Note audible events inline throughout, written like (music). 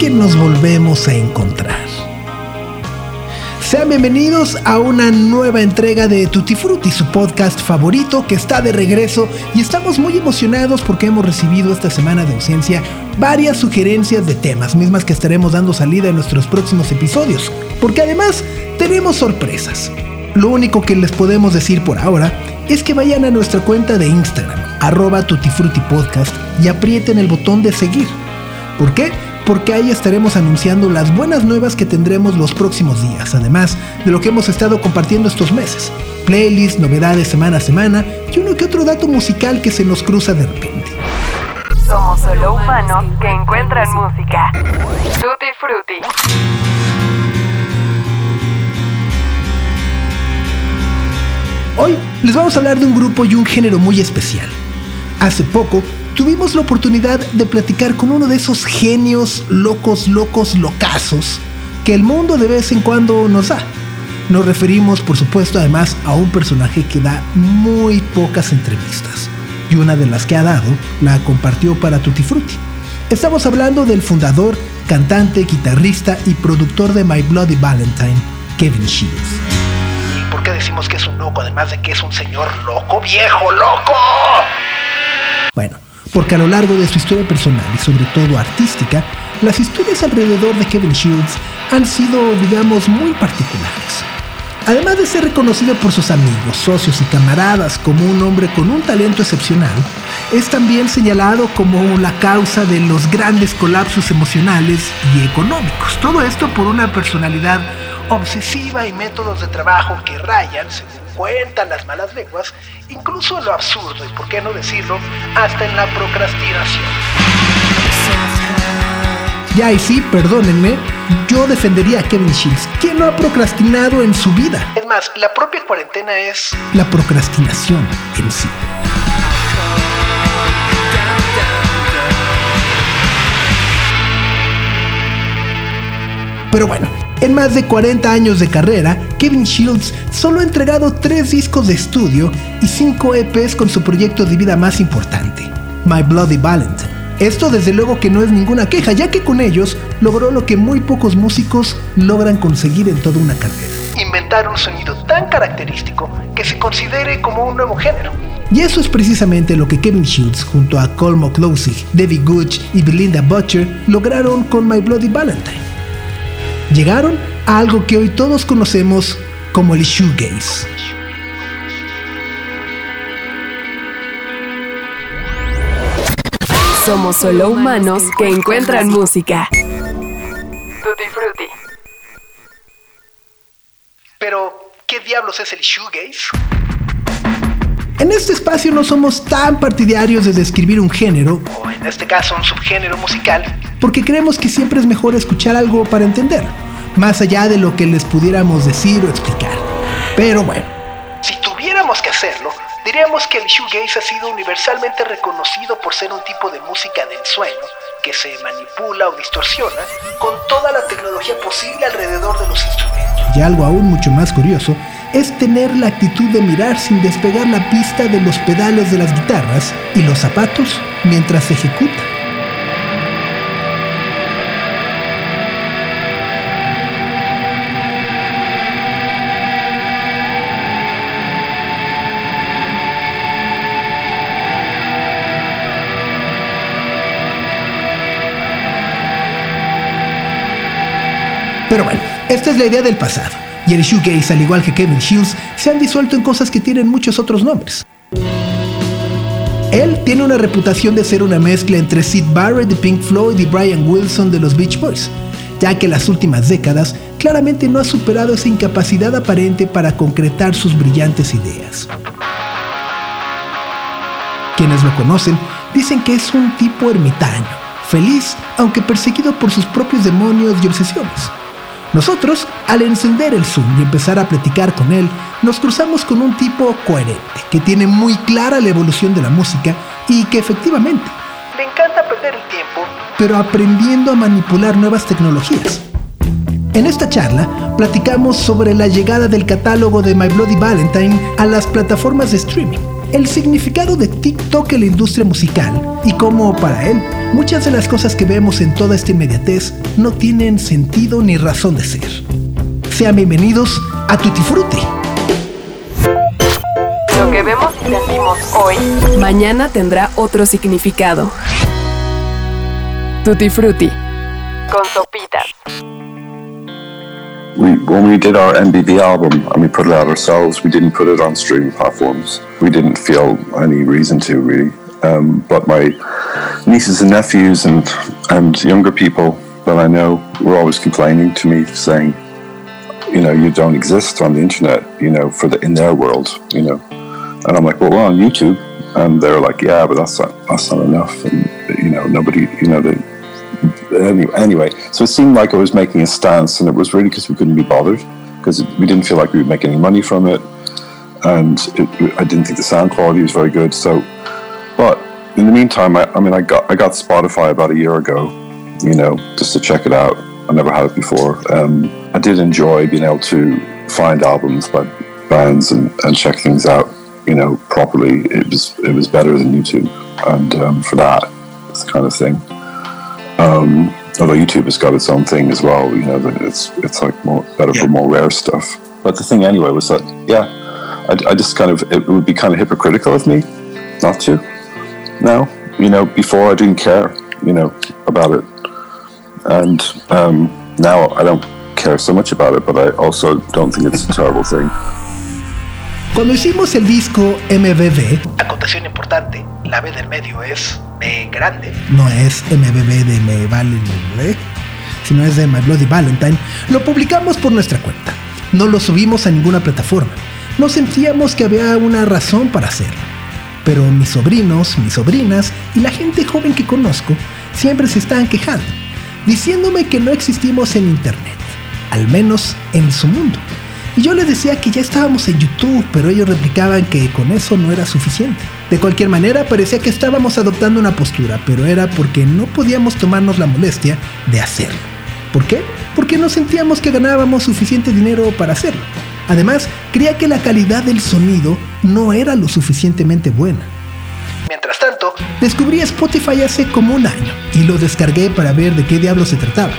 que nos volvemos a encontrar. Sean bienvenidos a una nueva entrega de Tutti Frutti, su podcast favorito que está de regreso y estamos muy emocionados porque hemos recibido esta semana de ausencia varias sugerencias de temas, mismas que estaremos dando salida en nuestros próximos episodios, porque además tenemos sorpresas. Lo único que les podemos decir por ahora es que vayan a nuestra cuenta de Instagram, arroba Podcast, y aprieten el botón de seguir. ¿Por qué? Porque ahí estaremos anunciando las buenas nuevas que tendremos los próximos días, además de lo que hemos estado compartiendo estos meses. Playlists, novedades semana a semana y uno que otro dato musical que se nos cruza de repente. Somos solo humanos que encuentran música. Tutti Frutti. Hoy les vamos a hablar de un grupo y un género muy especial. Hace poco tuvimos la oportunidad de platicar con uno de esos genios locos, locos, locazos que el mundo de vez en cuando nos da. Nos referimos, por supuesto, además a un personaje que da muy pocas entrevistas. Y una de las que ha dado la compartió para Tutti Frutti. Estamos hablando del fundador, cantante, guitarrista y productor de My Bloody Valentine, Kevin Shields. ¿Y por qué decimos que es un loco, además de que es un señor loco, viejo, loco? Bueno, porque a lo largo de su historia personal y sobre todo artística, las historias alrededor de Kevin Shields han sido, digamos, muy particulares. Además de ser reconocido por sus amigos, socios y camaradas como un hombre con un talento excepcional, es también señalado como la causa de los grandes colapsos emocionales y económicos. Todo esto por una personalidad obsesiva y métodos de trabajo que rayan, según cuentan las malas lenguas, incluso en lo absurdo y, por qué no decirlo, hasta en la procrastinación. Ya y sí, perdónenme, yo defendería a Kevin Shields, quien no ha procrastinado en su vida. Es más, la propia cuarentena es la procrastinación en sí. Pero bueno, en más de 40 años de carrera, Kevin Shields solo ha entregado 3 discos de estudio y 5 EPs con su proyecto de vida más importante, My Bloody Valentine. Esto desde luego que no es ninguna queja, ya que con ellos logró lo que muy pocos músicos logran conseguir en toda una carrera. Inventar un sonido tan característico que se considere como un nuevo género. Y eso es precisamente lo que Kevin Shields junto a Cole McCloskey, Debbie Gooch y Belinda Butcher lograron con My Bloody Valentine llegaron a algo que hoy todos conocemos como el shoegaze. Somos solo humanos que encuentran música. Tutti frutti. Pero, ¿qué diablos es el shoegaze? En este espacio no somos tan partidarios de describir un género, o en este caso un subgénero musical, porque creemos que siempre es mejor escuchar algo para entender, más allá de lo que les pudiéramos decir o explicar. Pero bueno, si tuviéramos que hacerlo, diríamos que el shoegaze ha sido universalmente reconocido por ser un tipo de música de ensueño que se manipula o distorsiona con toda la tecnología posible alrededor de los instrumentos. Y algo aún mucho más curioso es tener la actitud de mirar sin despegar la pista de los pedales de las guitarras y los zapatos mientras se ejecuta. Pero bueno, esta es la idea del pasado y el shoegaze, al igual que Kevin Shields, se han disuelto en cosas que tienen muchos otros nombres. Él tiene una reputación de ser una mezcla entre Sid Barrett de Pink Floyd y Brian Wilson de los Beach Boys, ya que en las últimas décadas claramente no ha superado esa incapacidad aparente para concretar sus brillantes ideas. Quienes lo conocen dicen que es un tipo ermitaño, feliz aunque perseguido por sus propios demonios y obsesiones Nosotros, al encender el Zoom y empezar a platicar con él, nos cruzamos con un tipo coherente, que tiene muy clara la evolución de la música y que efectivamente le encanta perder el tiempo, pero aprendiendo a manipular nuevas tecnologías. En esta charla platicamos sobre la llegada del catálogo de My Bloody Valentine a las plataformas de streaming, el significado de TikTok en la industria musical y cómo para él muchas de las cosas que vemos en toda esta inmediatez no tienen sentido ni razón de ser. Sean bienvenidos a Tutti Frutti. Lo que vemos y sentimos hoy, mañana tendrá otro significado. Tutti Frutti. Con sopitas. We, when we did our MBB album and we put it out ourselves, we didn't put it on streaming platforms. We didn't feel any reason to really. Um, but my nieces and nephews and and younger people that I know were always complaining to me, saying, you know, you don't exist on the internet, you know, for the in their world, you know. And I'm like, well, we're on YouTube, and they're like, yeah, but that's not that's not enough, and you know, nobody, you know, they anyway, anyway, so it seemed like I was making a stance, and it was really because we couldn't be bothered, because we didn't feel like we would make any money from it, and it, I didn't think the sound quality was very good. So, but in the meantime, I, I mean, I got I got Spotify about a year ago, you know, just to check it out. I never had it before. Um, I did enjoy being able to find albums by bands and, and check things out, you know, properly. It was it was better than YouTube, and um, for that, it's the kind of thing. Um, although YouTube has got its own thing as well, you know, that it's it's like more better Yeah. for more rare stuff. But the thing anyway was that, yeah, I, I just kind of it would be kind of hypocritical of me not to. Now, you know, before I didn't care, you know, about it, and um, now I don't care so much about it. But I also don't think it's a terrible thing. Cuando hicimos el disco MBB, acotación importante, la B del medio es B grande, no es MBB de Me Vale, ¿eh? sino es de My Bloody Valentine, lo publicamos por nuestra cuenta. No lo subimos a ninguna plataforma. No sentíamos que había una razón para hacerlo. Pero mis sobrinos, mis sobrinas y la gente joven que conozco siempre se estaban quejando, diciéndome que no existimos en Internet, al menos en su mundo. Y yo les decía que ya estábamos en YouTube, pero ellos replicaban que con eso no era suficiente. De cualquier manera, parecía que estábamos adoptando una postura, pero era porque no podíamos tomarnos la molestia de hacerlo. ¿Por qué? Porque no sentíamos que ganábamos suficiente dinero para hacerlo. Además, creía que la calidad del sonido no era lo suficientemente buena. Mientras tanto, descubrí Spotify hace como un año y lo descargué para ver de qué diablo se trataba.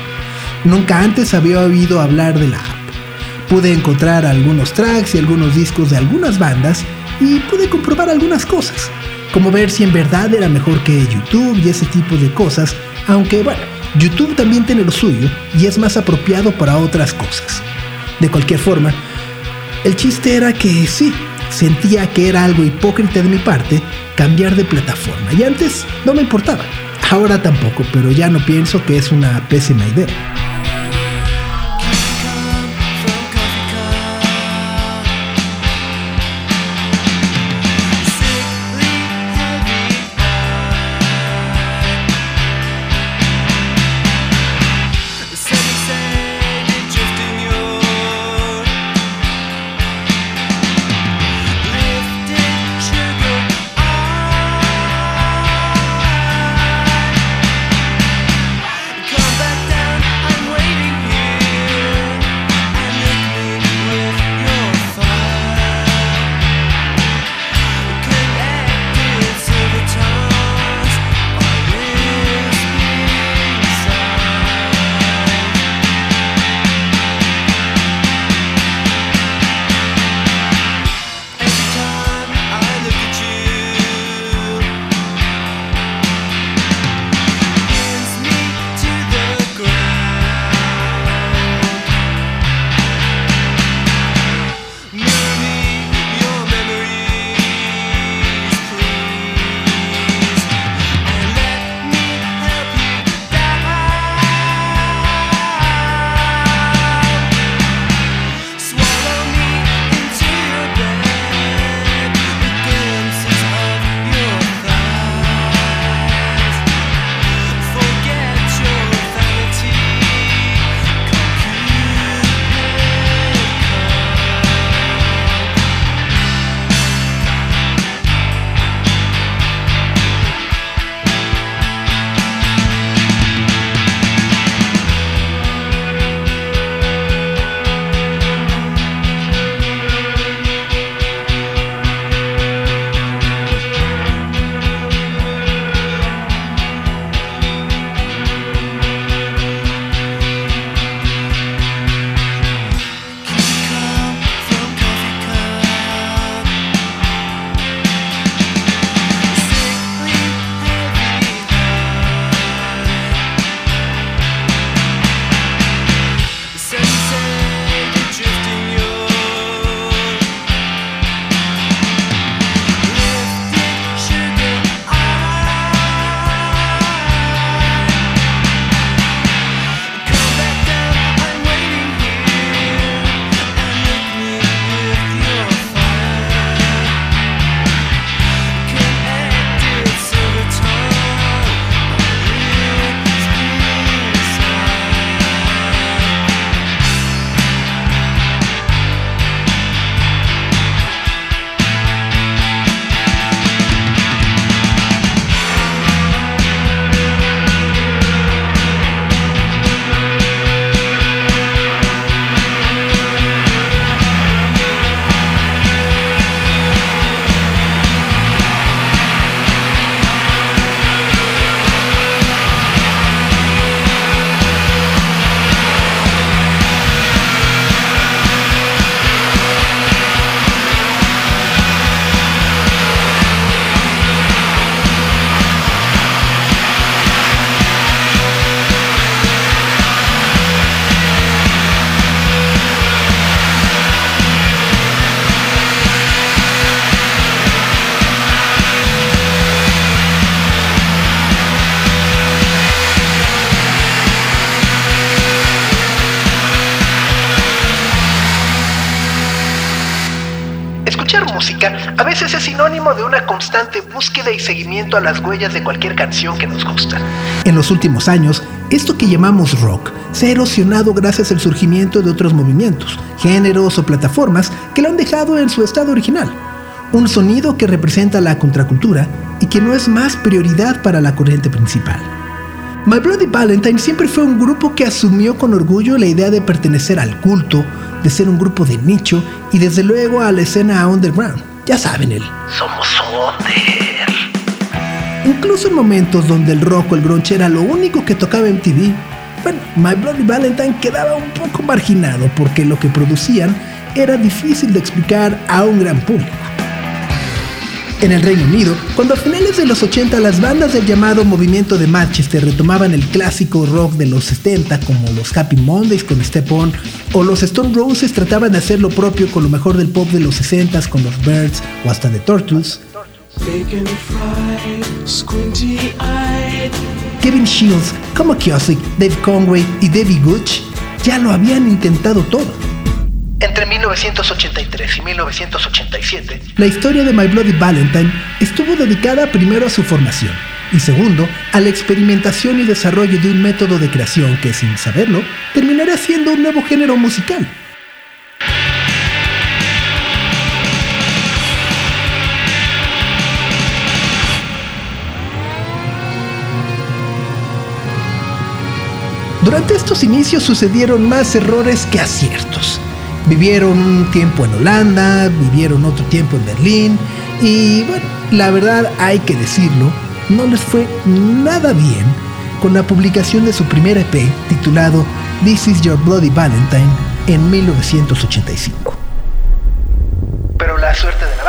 Nunca antes había oído hablar de la app. Pude encontrar algunos tracks y algunos discos de algunas bandas y pude comprobar algunas cosas, como ver si en verdad era mejor que YouTube y ese tipo de cosas, aunque bueno, YouTube también tiene lo suyo y es más apropiado para otras cosas. De cualquier forma, el chiste era que sí, sentía que era algo hipócrita de mi parte cambiar de plataforma y antes no me importaba. Ahora tampoco, pero ya no pienso que es una pésima idea. Una constante búsqueda y seguimiento a las huellas de cualquier canción que nos gusta. En los últimos años, esto que llamamos rock se ha erosionado gracias al surgimiento de otros movimientos, géneros o plataformas que lo han dejado en su estado original. Un sonido que representa la contracultura y que no es más prioridad para la corriente principal. My Bloody Valentine siempre fue un grupo que asumió con orgullo la idea de pertenecer al culto, de ser un grupo de nicho y desde luego a la escena underground. Ya saben el Somos Under. Incluso en momentos donde el rock o el grunge era lo único que tocaba en TV, bueno, My Bloody Valentine quedaba un poco marginado porque lo que producían era difícil de explicar a un gran público. En el Reino Unido, cuando a finales de los 80 las bandas del llamado movimiento de Manchester retomaban el clásico rock de los 70 como los Happy Mondays con Step On o los Stone Roses trataban de hacer lo propio con lo mejor del pop de los 60 con los Birds o hasta The Turtles. Kevin Shields, Como Kiosik, Dave Conway y Debbie Gooch ya lo habían intentado todo. Entre 1983 y 1987, la historia de My Bloody Valentine estuvo dedicada primero a su formación y segundo a la experimentación y desarrollo de un método de creación que, sin saberlo, terminará siendo un nuevo género musical. Durante estos inicios sucedieron más errores que aciertos. Vivieron un tiempo en Holanda, vivieron otro tiempo en Berlín y bueno, la verdad hay que decirlo, no les fue nada bien con la publicación de su primer EP titulado This Is Your Bloody Valentine en 1985. Pero la suerte de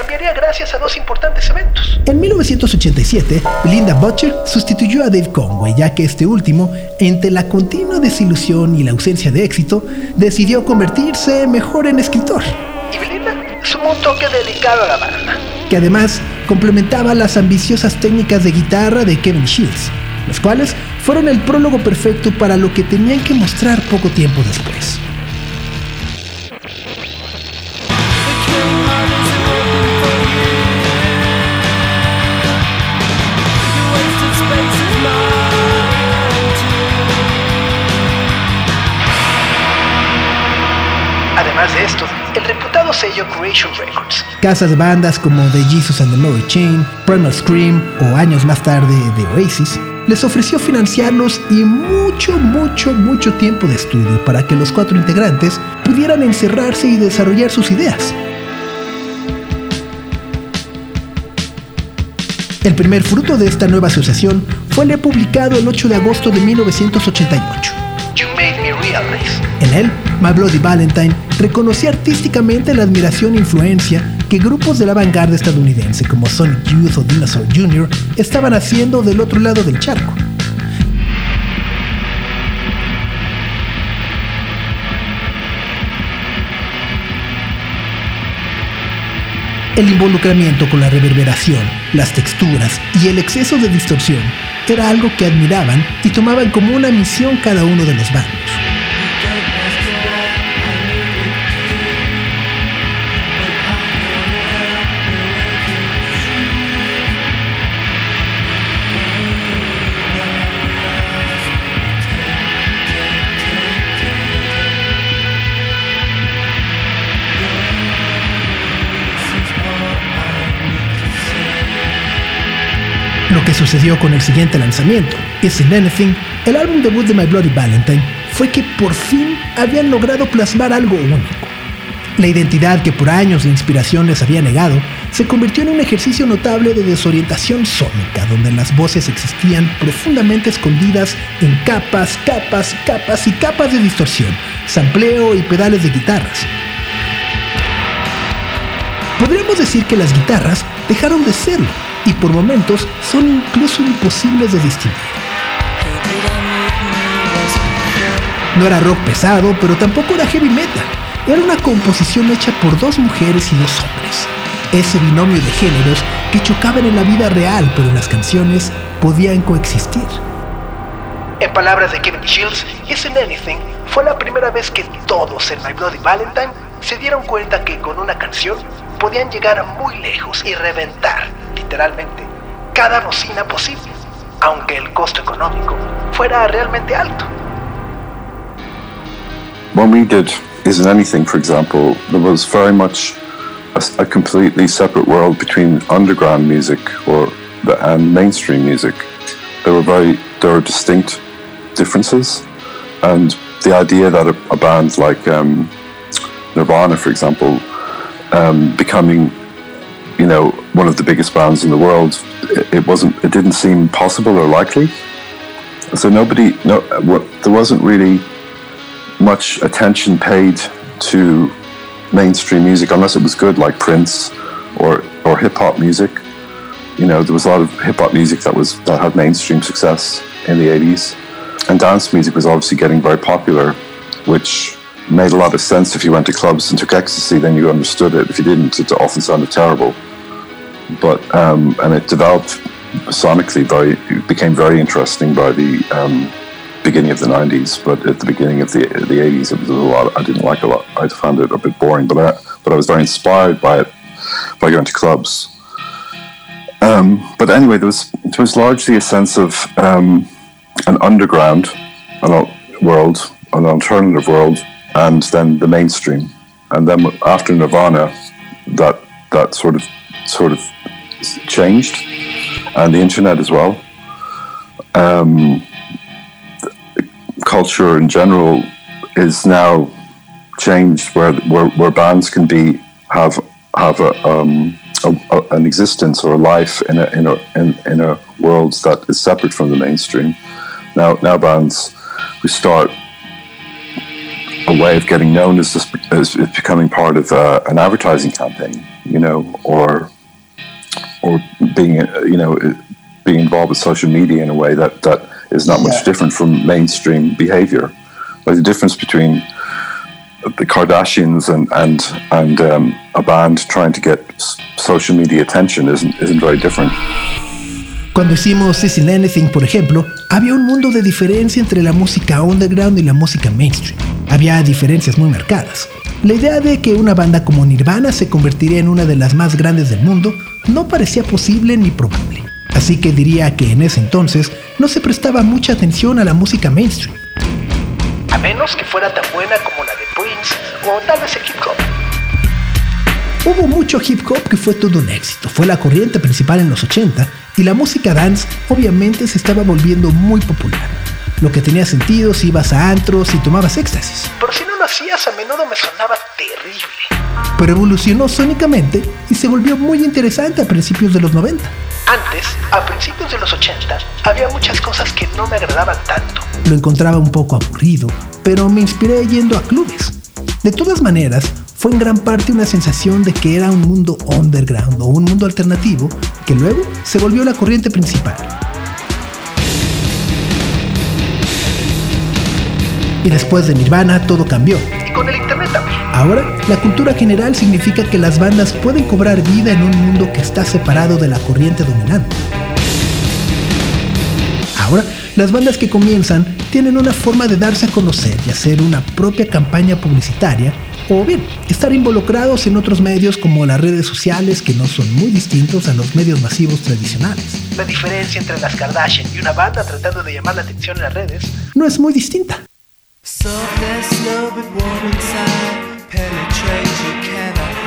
cambiaría gracias a dos importantes eventos. En 1987, Linda Butcher sustituyó a Dave Conway, ya que este último, entre la continua desilusión y la ausencia de éxito, decidió convertirse mejor en escritor. Y Belinda sumó un toque dedicado a la banda, que además complementaba las ambiciosas técnicas de guitarra de Kevin Shields, los cuales fueron el prólogo perfecto para lo que tenían que mostrar poco tiempo después. Casas de bandas como The Jesus and the Mary Chain, Primal Scream o años más tarde The Oasis, les ofreció financiarlos y mucho, mucho, mucho tiempo de estudio para que los cuatro integrantes pudieran encerrarse y desarrollar sus ideas. El primer fruto de esta nueva asociación fue el publicado el 8 de agosto de 1988. You Made Me Realize. En él, My Bloody Valentine reconocía artísticamente la admiración e influencia que grupos de la vanguardia estadounidense como Sonic Youth o Dinosaur Jr. estaban haciendo del otro lado del charco. El involucramiento con la reverberación, las texturas y el exceso de distorsión era algo que admiraban y tomaban como una misión cada uno de los bandos. Lo que sucedió con el siguiente lanzamiento, Isn't Anything, el álbum debut de My Bloody Valentine, fue que por fin habían logrado plasmar algo único. La identidad que por años de inspiración les había negado se convirtió en un ejercicio notable de desorientación sónica, donde las voces existían profundamente escondidas en capas, capas, capas y capas de distorsión, sampleo y pedales de guitarras. Podríamos decir que las guitarras dejaron de serlo y por momentos son incluso imposibles de distinguir. No era rock pesado, pero tampoco era heavy metal. Era una composición hecha por dos mujeres y dos hombres. Ese binomio de géneros que chocaban en la vida real, pero en las canciones podían coexistir. En palabras de Kevin Shields, Isn't Anything fue la primera vez que todos en My Bloody Valentine se dieron cuenta que con una canción podían llegar muy lejos y reventar, literalmente, cada bocina posible, aunque el costo económico fuera realmente alto. When we did Isn't Anything, for example, there was very much a, a completely separate world between underground music or the, and mainstream music. There were very there were distinct differences, and the idea that a, a band like um, Nirvana, for example, um, becoming you know one of the biggest bands in the world, it, it, wasn't it didn't seem possible or likely. So nobody no there wasn't really much attention paid to mainstream music unless it was good like Prince or or hip hop music. You know, there was a lot of hip hop music that was that had mainstream success in the 80s. And dance music was obviously getting very popular, which made a lot of sense if you went to clubs and took ecstasy, then you understood it. If you didn't, it often sounded terrible. But um, and it developed sonically very became very interesting by the um, beginning of the 90s, but at the beginning of the the 80s, it was a lot. I didn't like a lot. I found it a bit boring, but I but I was very inspired by it by going to clubs. Um, but anyway, there was there was largely a sense of um, an underground an world, an alternative world, and then the mainstream, and then after Nirvana, that that sort of sort of changed, and the internet as well. Um, culture in general is now changed where, where, where bands can be have have a, um, a, a, an existence or a life in a in a in, in a world that is separate from the mainstream. Now now bands we start a way of getting known as, this, as becoming part of uh, an advertising campaign, you know, or or being you know being involved with social media in a way that that is not much different from mainstream behavior. Like the difference between the Kardashians and and and um, a band trying to get social media attention isn't isn't very different. Cuando hicimos Isn't Anything, por ejemplo, había un mundo de diferencia entre la música underground y la música mainstream. Había diferencias muy marcadas. La idea de que una banda como Nirvana se convertiría en una de las más grandes del mundo no parecía posible ni probable. Así que diría que en ese entonces no se prestaba mucha atención a la música mainstream. A menos que fuera tan buena como la de Prince o tal vez el hip hop. Hubo mucho hip hop que fue todo un éxito, fue la corriente principal en los 80 y la música dance obviamente se estaba volviendo muy popular. Lo que tenía sentido si ibas a antros y tomabas éxtasis. Pero si no lo hacías a menudo me sonaba terrible. Pero evolucionó sónicamente y se volvió muy interesante a principios de los 90. Antes, a principios de los 80, había muchas cosas que no me agradaban tanto. Lo encontraba un poco aburrido, pero me inspiré yendo a clubes. De todas maneras, fue en gran parte una sensación de que era un mundo underground o un mundo alternativo que luego se volvió la corriente principal. Y después de Nirvana todo cambió. Y con el internet también. Ahora, la cultura general significa que las bandas pueden cobrar vida en un mundo que está separado de la corriente dominante. Ahora, las bandas que comienzan tienen una forma de darse a conocer y hacer una propia campaña publicitaria, o bien estar involucrados en otros medios como las redes sociales que no son muy distintos a los medios masivos tradicionales. La diferencia entre las Kardashian y una banda tratando de llamar la atención en las redes no es muy distinta. Soft as snow, but warm inside, penetrates you cannot.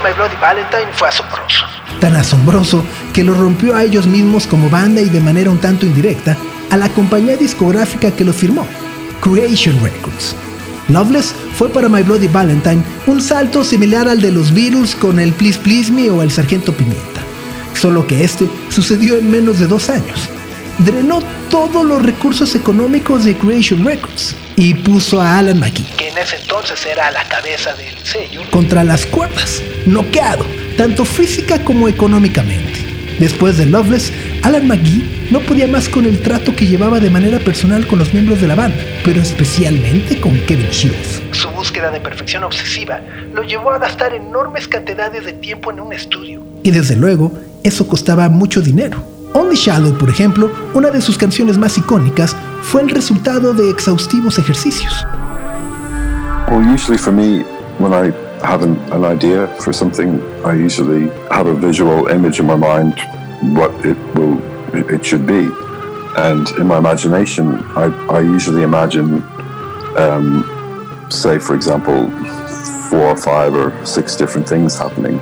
My Bloody Valentine fue asombroso. Tan asombroso que lo rompió a ellos mismos como banda y de manera un tanto indirecta a la compañía discográfica que lo firmó, Creation Records. Loveless fue para My Bloody Valentine un salto similar al de los Beatles con el Please Please Me o el Sargento Pimienta, solo que este sucedió en menos de dos años. Drenó todos los recursos económicos de Creation Records y puso a Alan McGee, que en ese entonces era la cabeza del sello, contra las cuerdas, noqueado, tanto física como económicamente. Después de Loveless, Alan McGee no podía más con el trato que llevaba de manera personal con los miembros de la banda, pero especialmente con Kevin Shields. Su búsqueda de perfección obsesiva lo llevó a gastar enormes cantidades de tiempo en un estudio. Y desde luego, eso costaba mucho dinero. Only Shadow, por ejemplo, una de sus canciones más icónicas, fue el resultado de exhaustivos ejercicios. Well, usually for me, when I have an, an idea for something, I usually have a visual image in my mind what it will it should be, and in my imagination, I, I usually imagine, um, say, for example, four or five or six different things happening,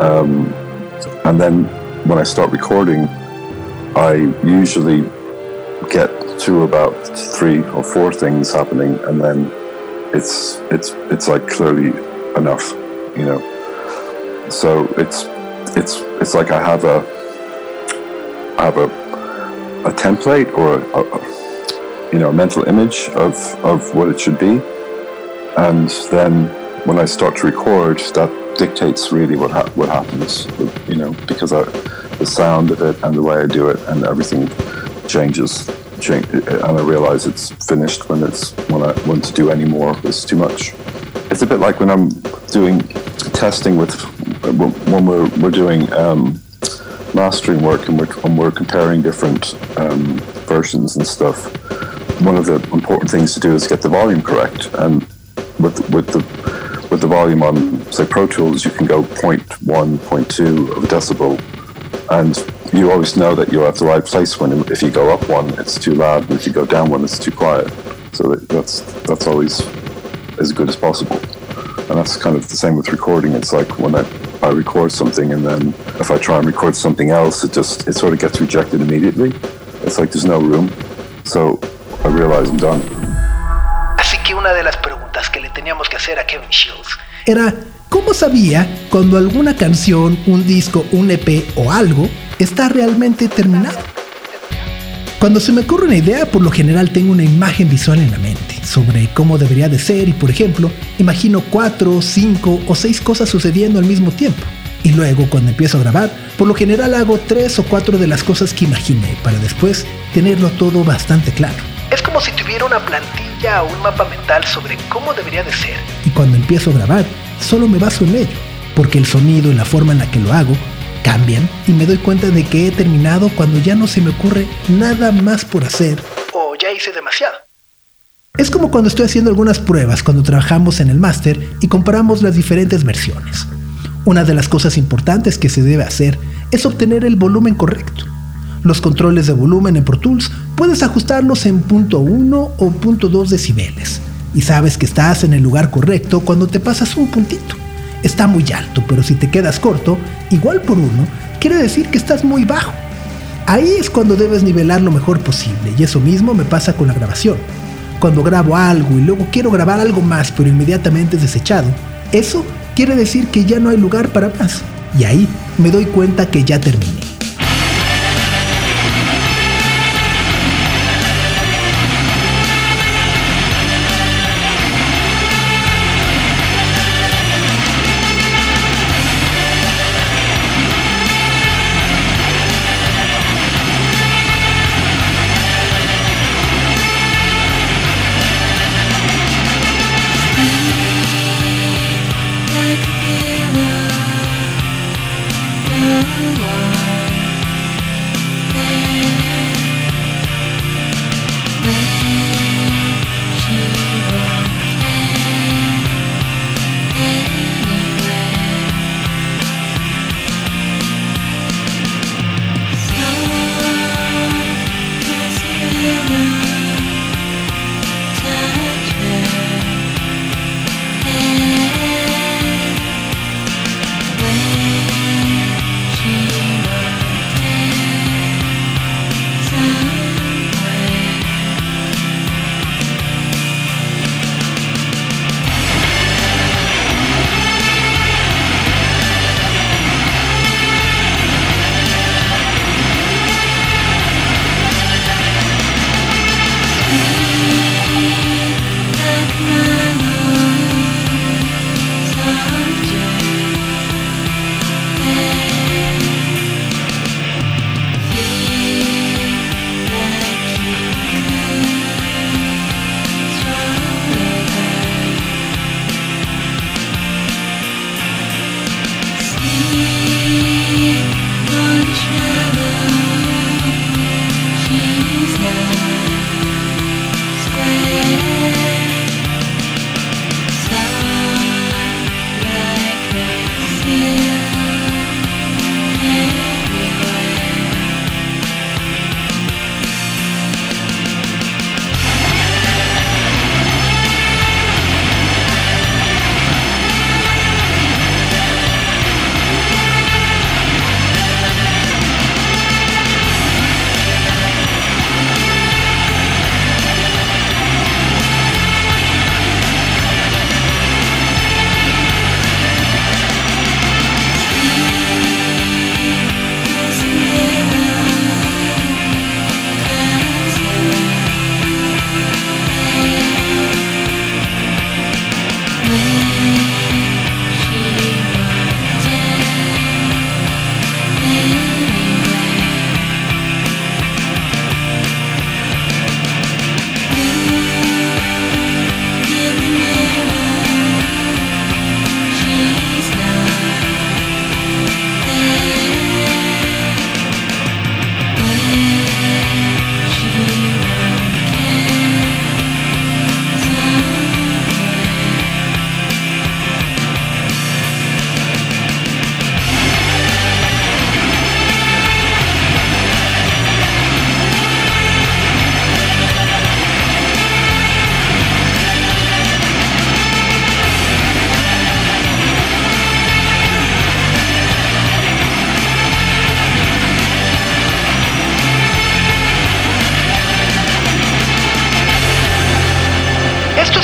um, and then when I start recording, I usually get to about three or four things happening, and then it's it's it's like clearly enough, you know. So it's it's it's like I have a I have a a template or a, a, you know a mental image of of what it should be, and then when I start to record, that dictates really what ha- what happens, you know, because I, the sound of it and the way I do it and everything changes change, and I realize it's finished when it's when I want to do any more. It's too much. It's a bit like when I'm doing testing with when we're we're doing um, mastering work and we're, and we're comparing different um, versions and stuff. One of the important things to do is get the volume correct, and with with the with the volume on say Pro Tools, you can go 0.1, 0.2 of a decibel, and you always know that you're at the right place when if you go up one, it's too loud, and if you go down one, it's too quiet. So that's that's always as good as possible. And that's kind of the same with recording. It's like when I, I record something and then if I try and record something else, it just it sort of gets rejected immediately. It's like there's no room. So I realize I'm done. Así que una de las teníamos que hacer a Kevin Shields era ¿cómo sabía cuando alguna canción, un disco, un EP o algo está realmente terminado. Cuando se me ocurre una idea, por lo general tengo una imagen visual en la mente sobre cómo debería de ser y, por ejemplo, imagino cuatro, cinco o seis cosas sucediendo al mismo tiempo. Y luego, cuando empiezo a grabar, por lo general hago tres o cuatro de las cosas que imaginé para después tenerlo todo bastante claro. Es como si tuviera una plantilla o un mapa mental sobre cómo debería de ser. Y cuando empiezo a grabar, solo me baso en ello, porque el sonido y la forma en la que lo hago cambian y me doy cuenta de que he terminado cuando ya no se me ocurre nada más por hacer o ya hice demasiado. Es como cuando estoy haciendo algunas pruebas cuando trabajamos en el máster y comparamos las diferentes versiones. Una de las cosas importantes que se debe hacer es obtener el volumen correcto. Los controles de volumen en Pro Tools puedes ajustarlos en punto .1 o punto .2 decibeles y sabes que estás en el lugar correcto cuando te pasas un puntito está muy alto, pero si te quedas corto, igual por uno, quiere decir que estás muy bajo. Ahí es cuando debes nivelar lo mejor posible, y eso mismo me pasa con la grabación. Cuando grabo algo y luego quiero grabar algo más, pero inmediatamente es desechado, eso quiere decir que ya no hay lugar para más. Y ahí me doy cuenta que ya terminé.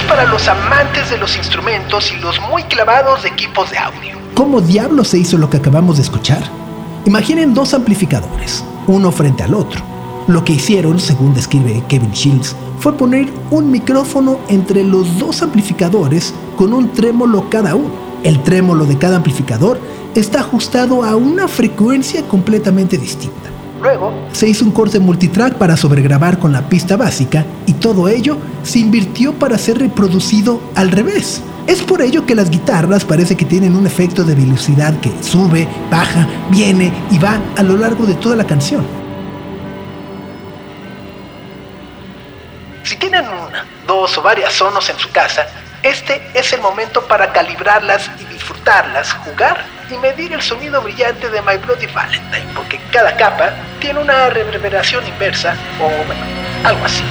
Para los amantes de los instrumentos y los muy clavados de equipos de audio. ¿Cómo diablos se hizo lo que acabamos de escuchar? Imaginen dos amplificadores, uno frente al otro. Lo que hicieron, según describe Kevin Shields, fue poner un micrófono entre los dos amplificadores con un trémolo cada uno. El trémolo de cada amplificador está ajustado a una frecuencia completamente distinta. Luego, se hizo un corte multitrack para sobregrabar con la pista básica y todo ello se invirtió para ser reproducido al revés. Es por ello que las guitarras parece que tienen un efecto de velocidad que sube, baja, viene y va a lo largo de toda la canción. Si tienen una, dos o varias sonos en su casa, este es el momento para calibrarlas y disfrutarlas, jugar y medir el sonido brillante de My Bloody Valentine, porque cada capa tiene una reverberación inversa o algo así.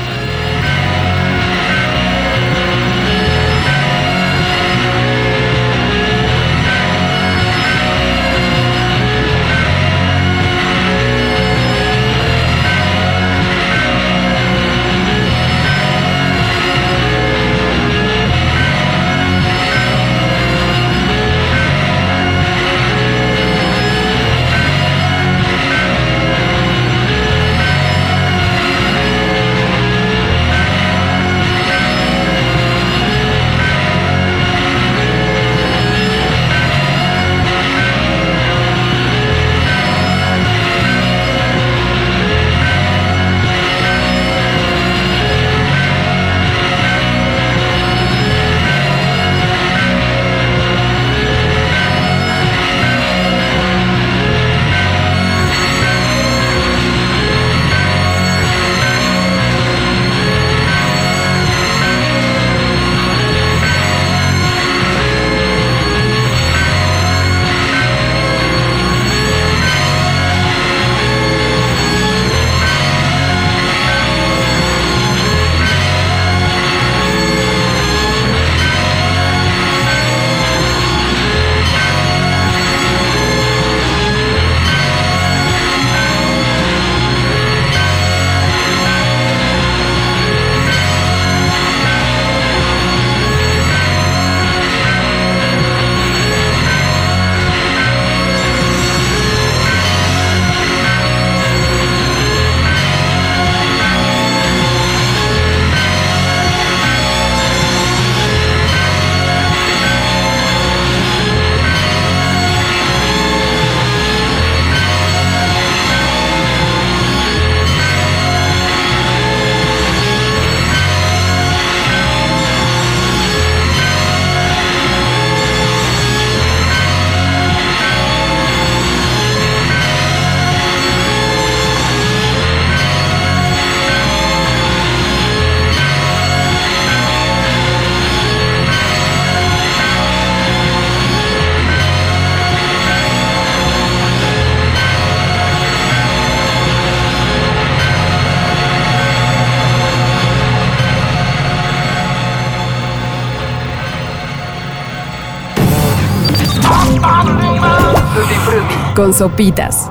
Sopitas.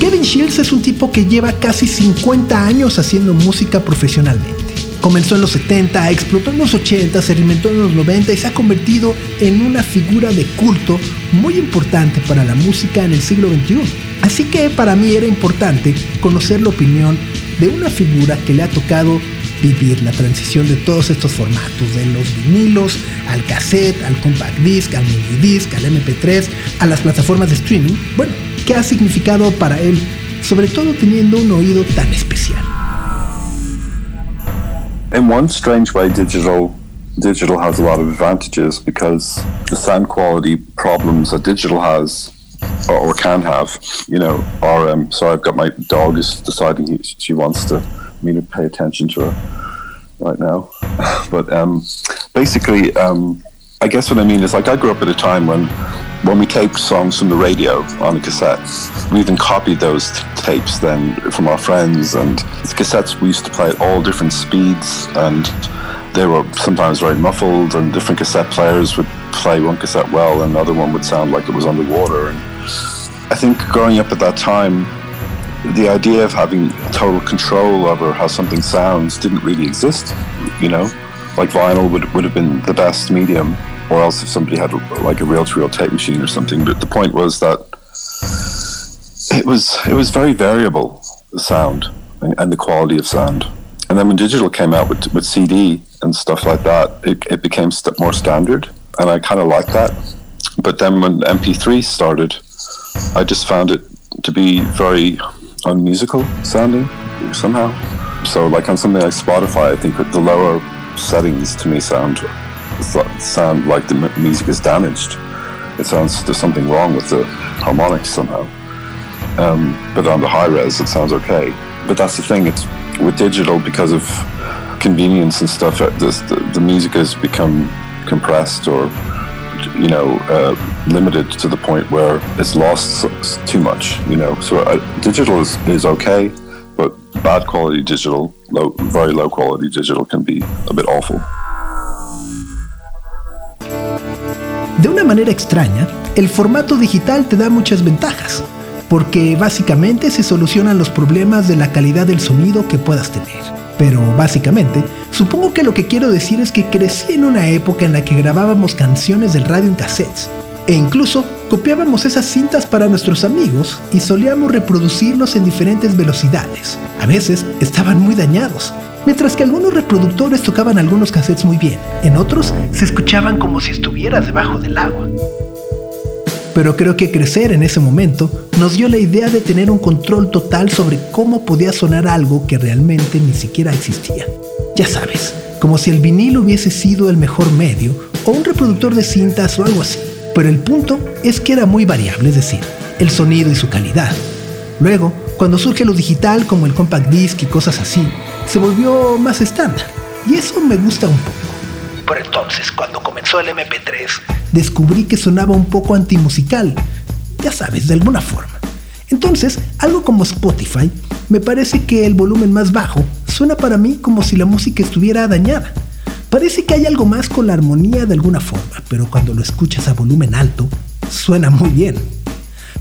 Kevin Shields es un tipo que lleva casi 50 años haciendo música profesionalmente. Comenzó en los 70, explotó en los 80, se reinventó en los 90 y se ha convertido en una figura de culto muy importante para la música en el siglo XXI. Así que para mí era importante conocer la opinión de una figura que le ha tocado vivir la transición de todos estos formatos, de los vinilos al cassette, al compact disc, al mini disc, al MP3, a las plataformas de streaming. Bueno, ¿qué ha significado para él, sobre todo teniendo un oído tan especial? In one strange way, digital digital has a lot of advantages because the sound quality problems that digital has or, or can have, you know, are um, so I've got my dog is deciding he, she wants to me to pay attention to her right now. (laughs) but um, basically, um, I guess what I mean is like I grew up at a time when when we taped songs from the radio on a cassette, we even copied those t- tapes then from our friends. And the cassettes we used to play at all different speeds, and they were sometimes very muffled. And different cassette players would play one cassette well, and another one would sound like it was underwater. And I think growing up at that time, the idea of having total control over how something sounds didn't really exist. You know, like vinyl would would have been the best medium, or else if somebody had like a reel-to-reel tape machine or something. But the point was that it was it was very variable the sound and, and the quality of sound. And then when digital came out with with CD and stuff like that, it, it became st- more standard, and I kind of like that. But then when MP3 started, I just found it to be very unmusical sounding somehow. So like on something like Spotify, I think the lower settings to me sound sound like the music is damaged. It sounds there's something wrong with the harmonics somehow. Um, but on the high res, it sounds okay. But that's the thing. It's with digital because of convenience and stuff. Uh, the, the music has become compressed or you know uh, limited to the point where it's lost too much. You know, so uh, digital is, is okay, but bad quality digital, low, very low quality digital can be a bit awful. De una manera extraña, el formato digital te da muchas ventajas, porque básicamente se solucionan los problemas de la calidad del sonido que puedas tener. Pero básicamente, supongo que lo que quiero decir es que crecí en una época en la que grabábamos canciones del radio en cassettes, e incluso copiábamos esas cintas para nuestros amigos y solíamos reproducirlos en diferentes velocidades. A veces estaban muy dañados, mientras que algunos reproductores tocaban algunos cassettes muy bien, en otros se escuchaban como si estuvieras debajo del agua. Pero creo que crecer en ese momento nos dio la idea de tener un control total sobre cómo podía sonar algo que realmente ni siquiera existía. Ya sabes, como si el vinilo hubiese sido el mejor medio o un reproductor de cintas o algo así. Pero el punto es que era muy variable, es decir, el sonido y su calidad. Luego, cuando surge lo digital como el compact disc y cosas así, se volvió más estándar. Y eso me gusta un poco. Por entonces, cuando comenzó el MP3, descubrí que sonaba un poco antimusical. Ya sabes, de alguna forma. Entonces, algo como Spotify, me parece que el volumen más bajo suena para mí como si la música estuviera dañada. Parece que hay algo más con la armonía de alguna forma, pero cuando lo escuchas a volumen alto, suena muy bien.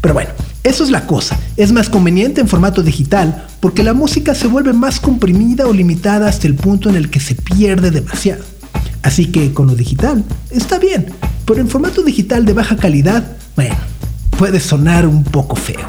Pero bueno, eso es la cosa. Es más conveniente en formato digital porque la música se vuelve más comprimida o limitada hasta el punto en el que se pierde demasiado. Así que con lo digital está bien, pero en formato digital de baja calidad, bueno, puede sonar un poco feo.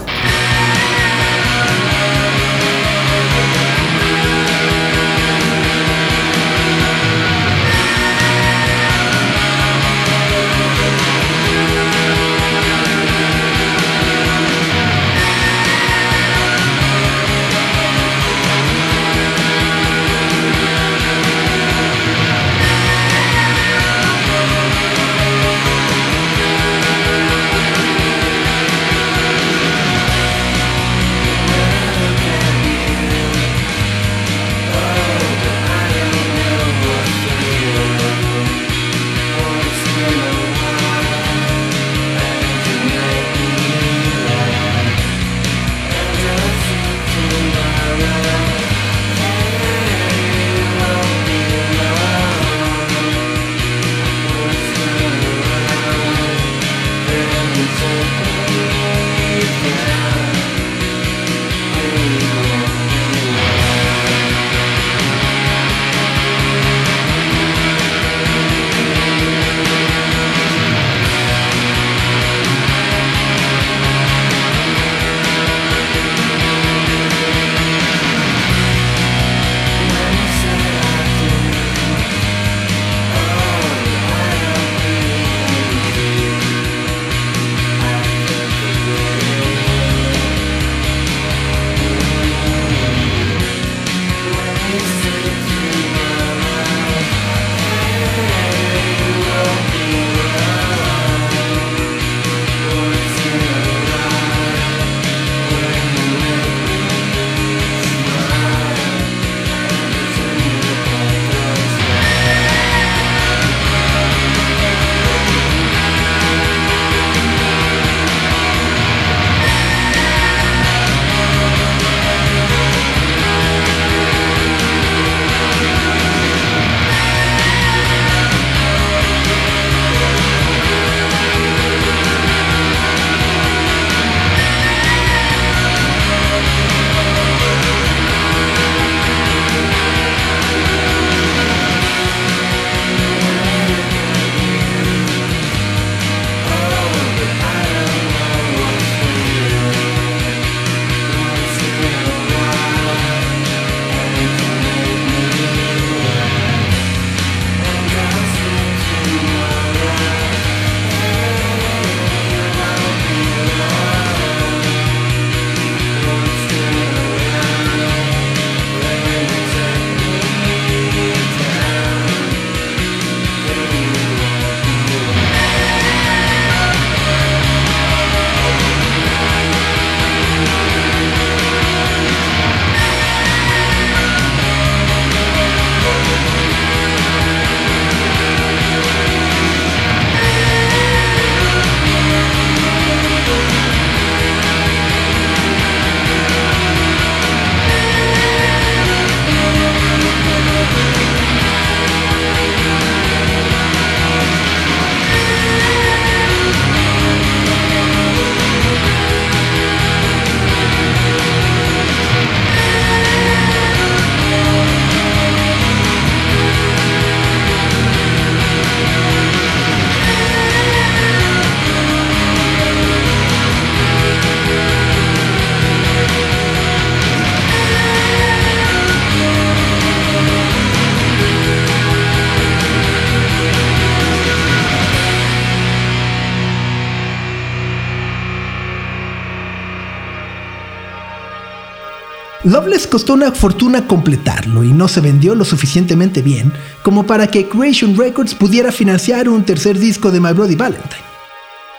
Loveless costó una fortuna completarlo y no se vendió lo suficientemente bien como para que Creation Records pudiera financiar un tercer disco de My Bloody Valentine.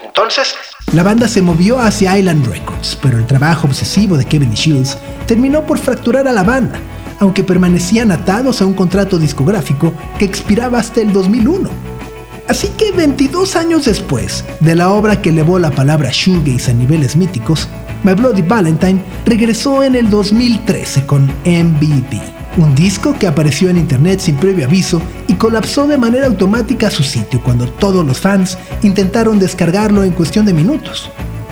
Entonces, la banda se movió hacia Island Records, pero el trabajo obsesivo de Kevin Shields terminó por fracturar a la banda, aunque permanecían atados a un contrato discográfico que expiraba hasta el 2001. Así que 22 años después de la obra que elevó la palabra shoegaze a niveles míticos, My Bloody Valentine regresó en el 2013 con MVP, un disco que apareció en internet sin previo aviso y colapsó de manera automática su sitio cuando todos los fans intentaron descargarlo en cuestión de minutos.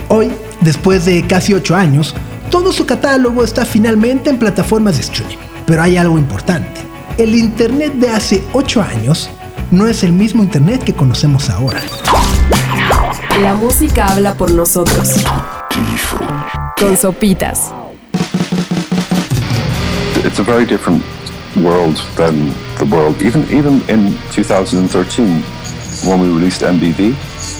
Hoy, después de casi 8 años, todo su catálogo está finalmente en plataformas de streaming. Pero hay algo importante. El internet de hace 8 años no es el mismo internet que conocemos ahora. La música habla por nosotros. Con sopitas. It's a very different world than the world. Even even in 2013, when we released MBV,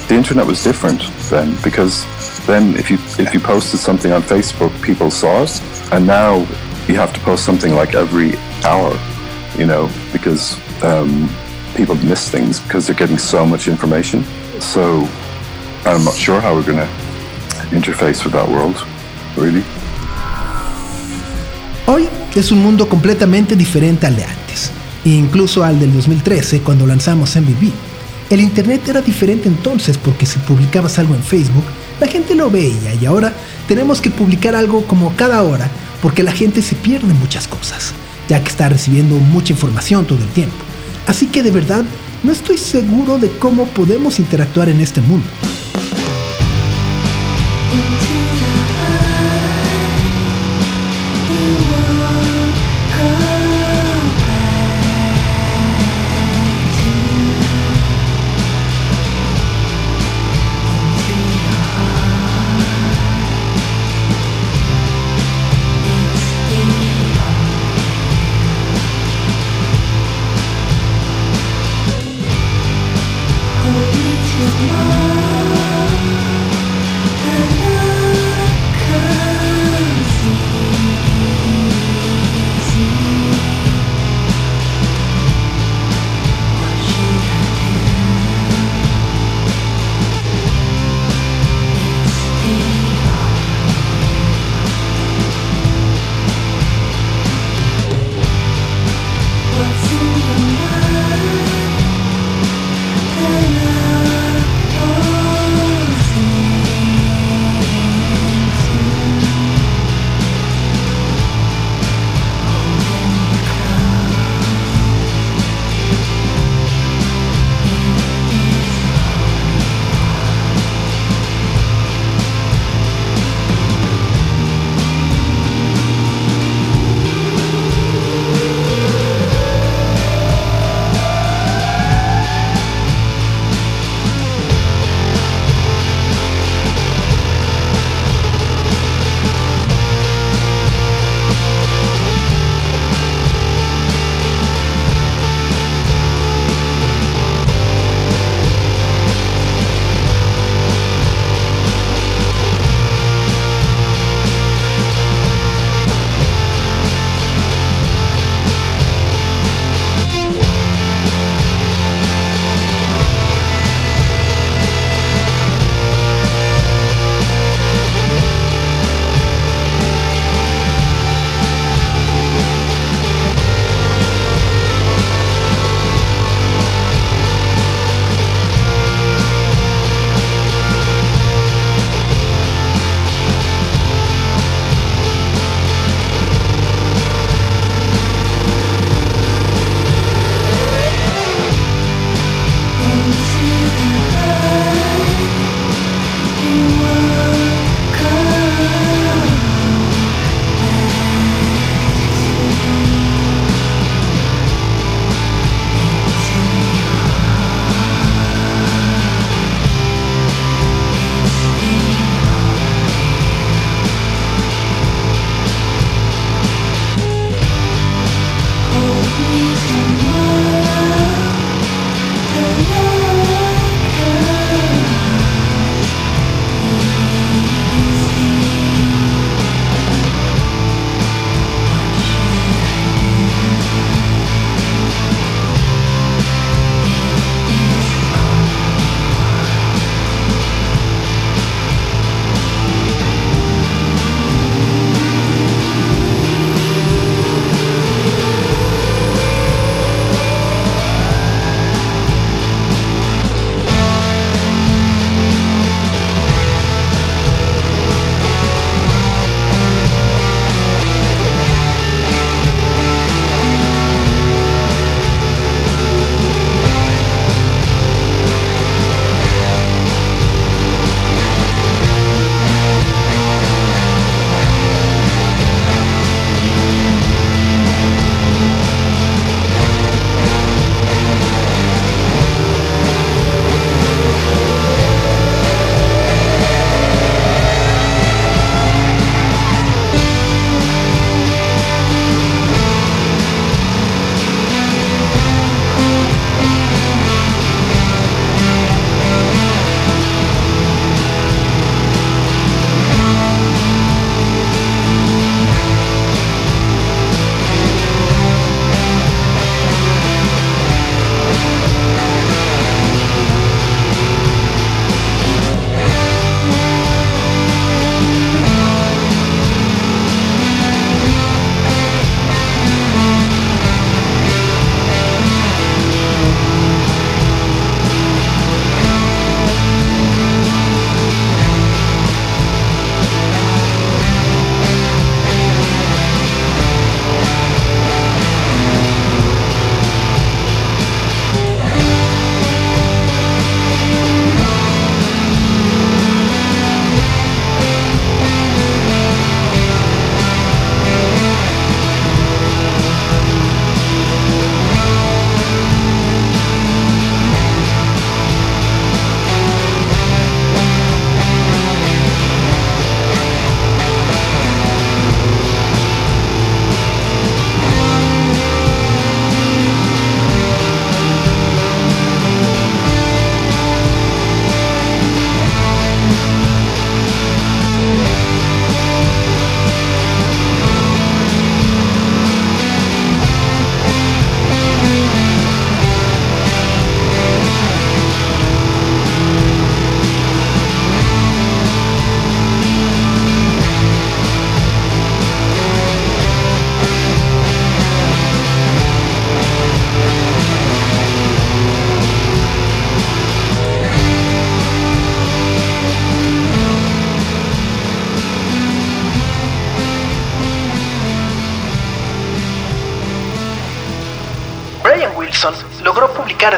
the internet was different then because then if you if you posted something on Facebook, people saw it, and now you have to post something like every hour, you know, because um, people miss things because they're getting so much information. So I'm not sure how we're going to interface with that world, really. Hoy es un mundo completamente diferente al de antes, incluso al del 2013 cuando lanzamos MVB. El Internet era diferente entonces porque si publicabas algo en Facebook, la gente lo veía y ahora tenemos que publicar algo como cada hora porque la gente se pierde muchas cosas, ya que está recibiendo mucha información todo el tiempo. Así que de verdad no estoy seguro de cómo podemos interactuar en este mundo.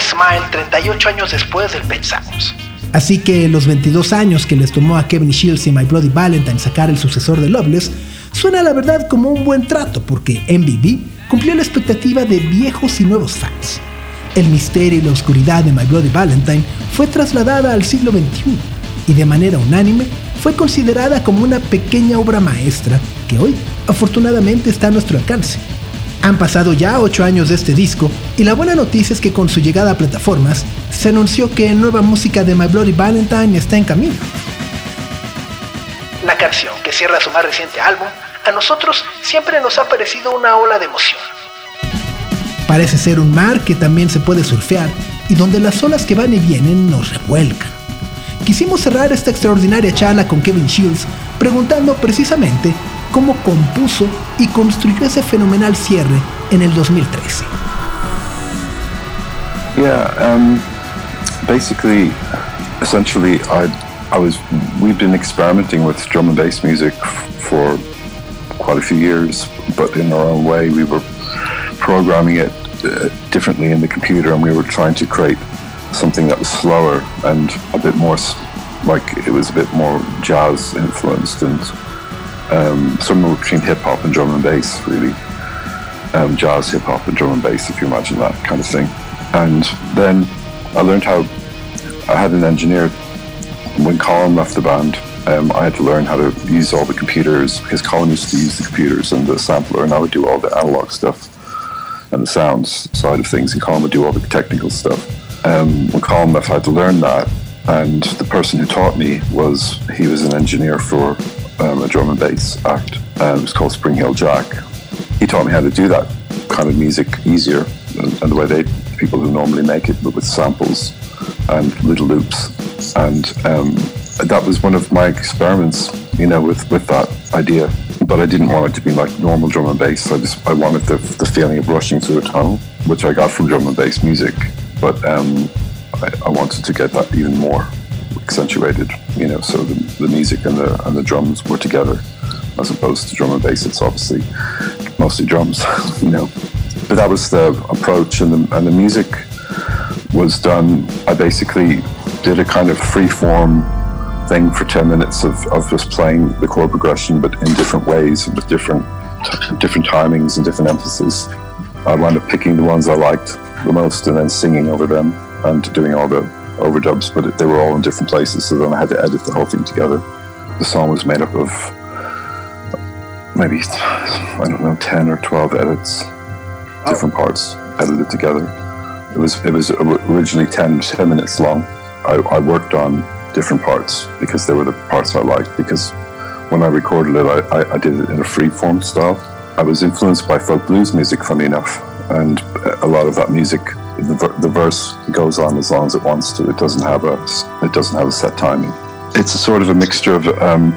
Smile 38 años después del Sounds. Así que los 22 años que les tomó a Kevin Shields y My Bloody Valentine sacar el sucesor de Loveless, suena la verdad como un buen trato porque MBB cumplió la expectativa de viejos y nuevos fans. El misterio y la oscuridad de My Bloody Valentine fue trasladada al siglo XXI y de manera unánime fue considerada como una pequeña obra maestra que hoy afortunadamente está a nuestro alcance. Han pasado ya 8 años de este disco y la buena noticia es que con su llegada a plataformas se anunció que nueva música de My Bloody Valentine está en camino. La canción que cierra su más reciente álbum a nosotros siempre nos ha parecido una ola de emoción. Parece ser un mar que también se puede surfear y donde las olas que van y vienen nos revuelcan. Quisimos cerrar esta extraordinaria charla con Kevin Shields preguntando precisamente cómo compuso y construyó ese fenomenal cierre en el 2013. Yeah, um, basically, essentially, I, I was, we've been experimenting with drum and bass music for quite a few years, but in our own way, we were programming it uh, differently in the computer, and we were trying to create something that was slower and a bit more like it was a bit more jazz influenced and um, somewhere between hip hop and drum and bass, really. Um, jazz, hip hop, and drum and bass, if you imagine that kind of thing. And then I learned how I had an engineer. When Colin left the band, um, I had to learn how to use all the computers because Colin used to use the computers and the sampler, and I would do all the analog stuff and the sounds side of things, and Colin would do all the technical stuff. Um, when Colin left, I had to learn that, and the person who taught me was he was an engineer for um, a drum and bass act. Um, it was called Spring Hill Jack. He taught me how to do that kind of music easier and, and the way they people who normally make it, but with samples and little loops. And um, that was one of my experiments, you know, with, with that idea. But I didn't want it to be like normal drum and bass. I just I wanted the, the feeling of rushing through a tunnel, which I got from drum and bass music. But um, I, I wanted to get that even more accentuated, you know, so the, the music and the and the drums were together as opposed to drum and bass. It's obviously mostly drums, (laughs) you know. But that was the approach, and the and the music was done. I basically did a kind of free form thing for 10 minutes of, of just playing the chord progression, but in different ways with different different timings and different emphasis. I wound up picking the ones I liked the most and then singing over them and doing all the overdubs, but they were all in different places. So then I had to edit the whole thing together. The song was made up of maybe I don't know ten or twelve edits, oh. different oh. parts edited together. It was it was originally 10, 10 minutes long. I, I worked on different parts because they were the parts I liked. Because when I recorded it, I, I, I did it in a free form style. I was influenced by folk blues music, funny enough, and a lot of that music the, the verse goes on as long as it wants to. It doesn't have a it doesn't have a set timing. It's a sort of a mixture of um,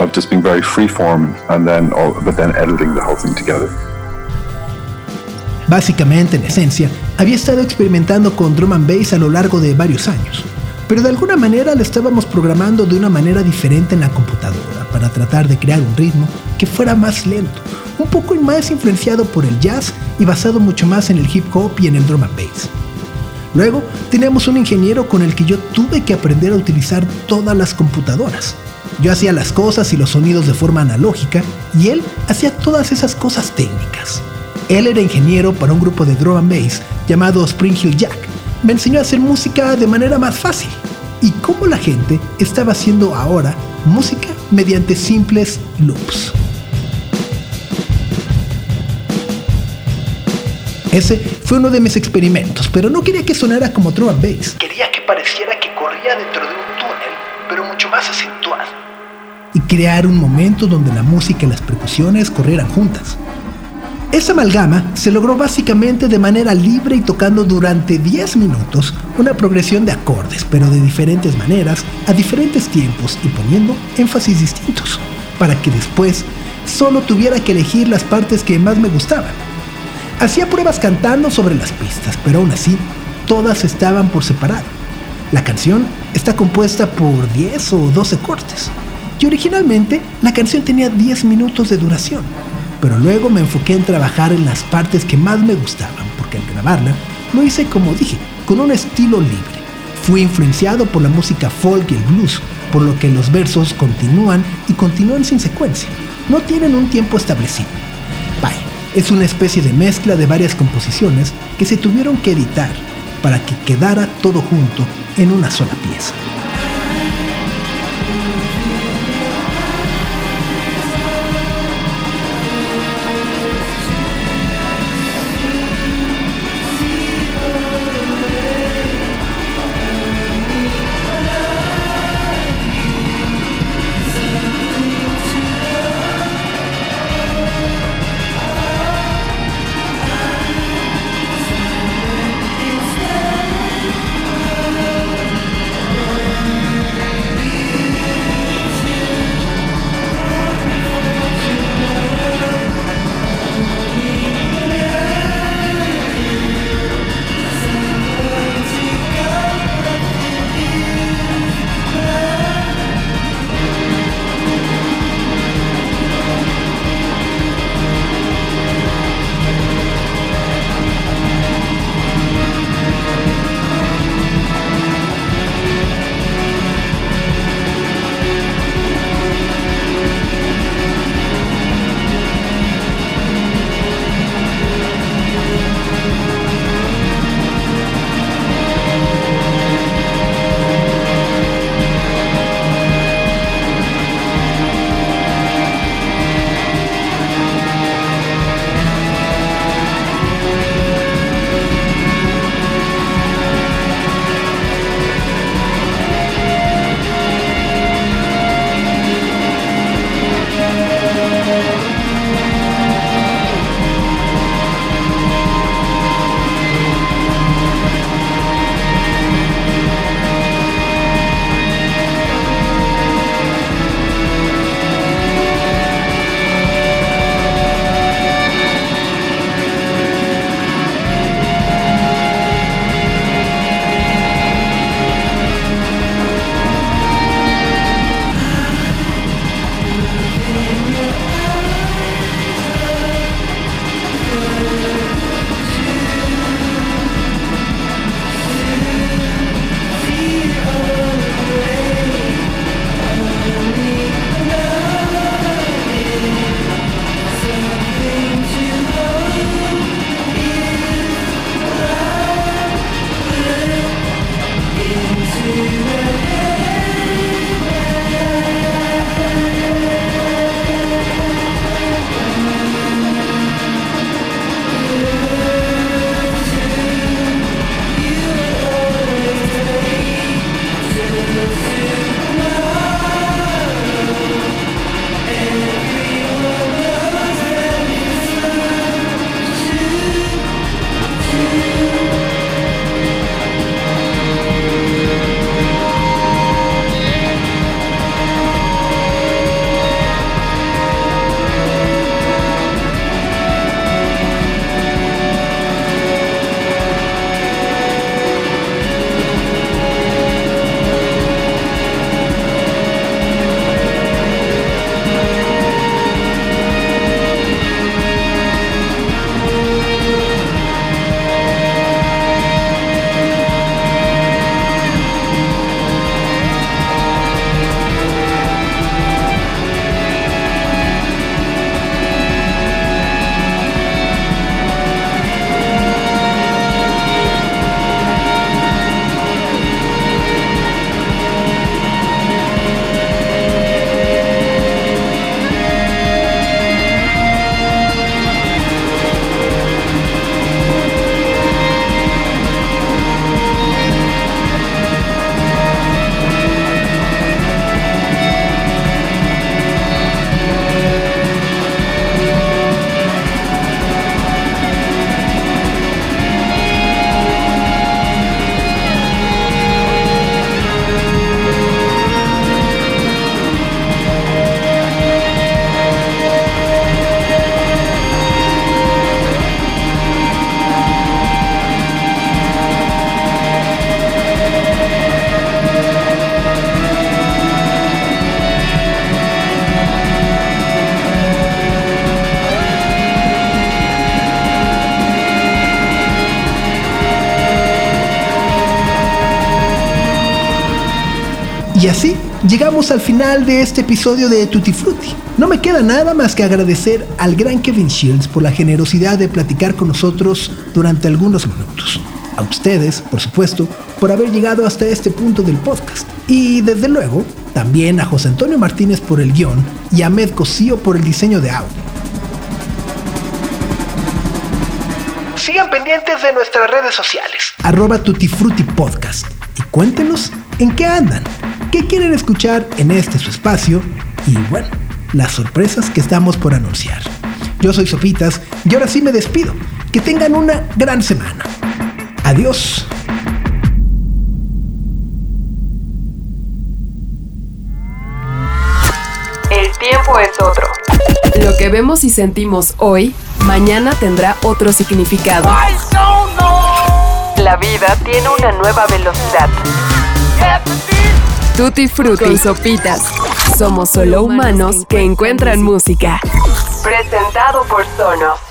of just being very freeform and then all, but then editing the whole thing together. Básicamente, en esencia, había estado experimentando con drum and bass a lo largo de varios años, pero de alguna manera lo estábamos programando de una manera diferente en la computadora para tratar de crear un ritmo que fuera más lento, un poco más influenciado por el jazz y basado mucho más en el hip hop y en el drum and bass. Luego teníamos un ingeniero con el que yo tuve que aprender a utilizar todas las computadoras. Yo hacía las cosas y los sonidos de forma analógica y él hacía todas esas cosas técnicas. Él era ingeniero para un grupo de drum and bass llamado Spring Hill Jack. Me enseñó a hacer música de manera más fácil y cómo la gente estaba haciendo ahora música mediante simples loops. Ese fue uno de mis experimentos, pero no quería que sonara como and bass. Quería que pareciera que corría dentro de un túnel, pero mucho más acentuado. Y crear un momento donde la música y las percusiones corrieran juntas. Esa amalgama se logró básicamente de manera libre y tocando durante 10 minutos una progresión de acordes, pero de diferentes maneras, a diferentes tiempos y poniendo énfasis distintos, para que después solo tuviera que elegir las partes que más me gustaban Hacía pruebas cantando sobre las pistas, pero aún así, todas estaban por separado. La canción está compuesta por 10 o 12 cortes. Y originalmente la canción tenía 10 minutos de duración, pero luego me enfoqué en trabajar en las partes que más me gustaban, porque al grabarla lo hice como dije, con un estilo libre. Fui influenciado por la música folk y el blues, por lo que los versos continúan y continúan sin secuencia. No tienen un tiempo establecido. Vaya, es una especie de mezcla de varias composiciones que se tuvieron que editar para que quedara todo junto en una sola pieza. Llegamos al final de este episodio de Tutti Frutti. No me queda nada más que agradecer al gran Kevin Shields por la generosidad de platicar con nosotros durante algunos minutos. A ustedes, por supuesto, por haber llegado hasta este punto del podcast. Y desde luego, también a José Antonio Martínez por el guion y a Med Cosío por el diseño de audio. Sigan pendientes de nuestras redes sociales. Arroba Podcast. Y cuéntenos en qué andan qué quieren escuchar en este su espacio y bueno, las sorpresas que estamos por anunciar. Yo soy Sofitas y ahora sí me despido. Que tengan una gran semana. Adiós. El tiempo es otro. Lo que vemos y sentimos hoy, mañana tendrá otro significado. La vida tiene una nueva velocidad. Tutti Frutti y Sopitas. Somos solo humanos que encuentran música. Presentado por Sonos.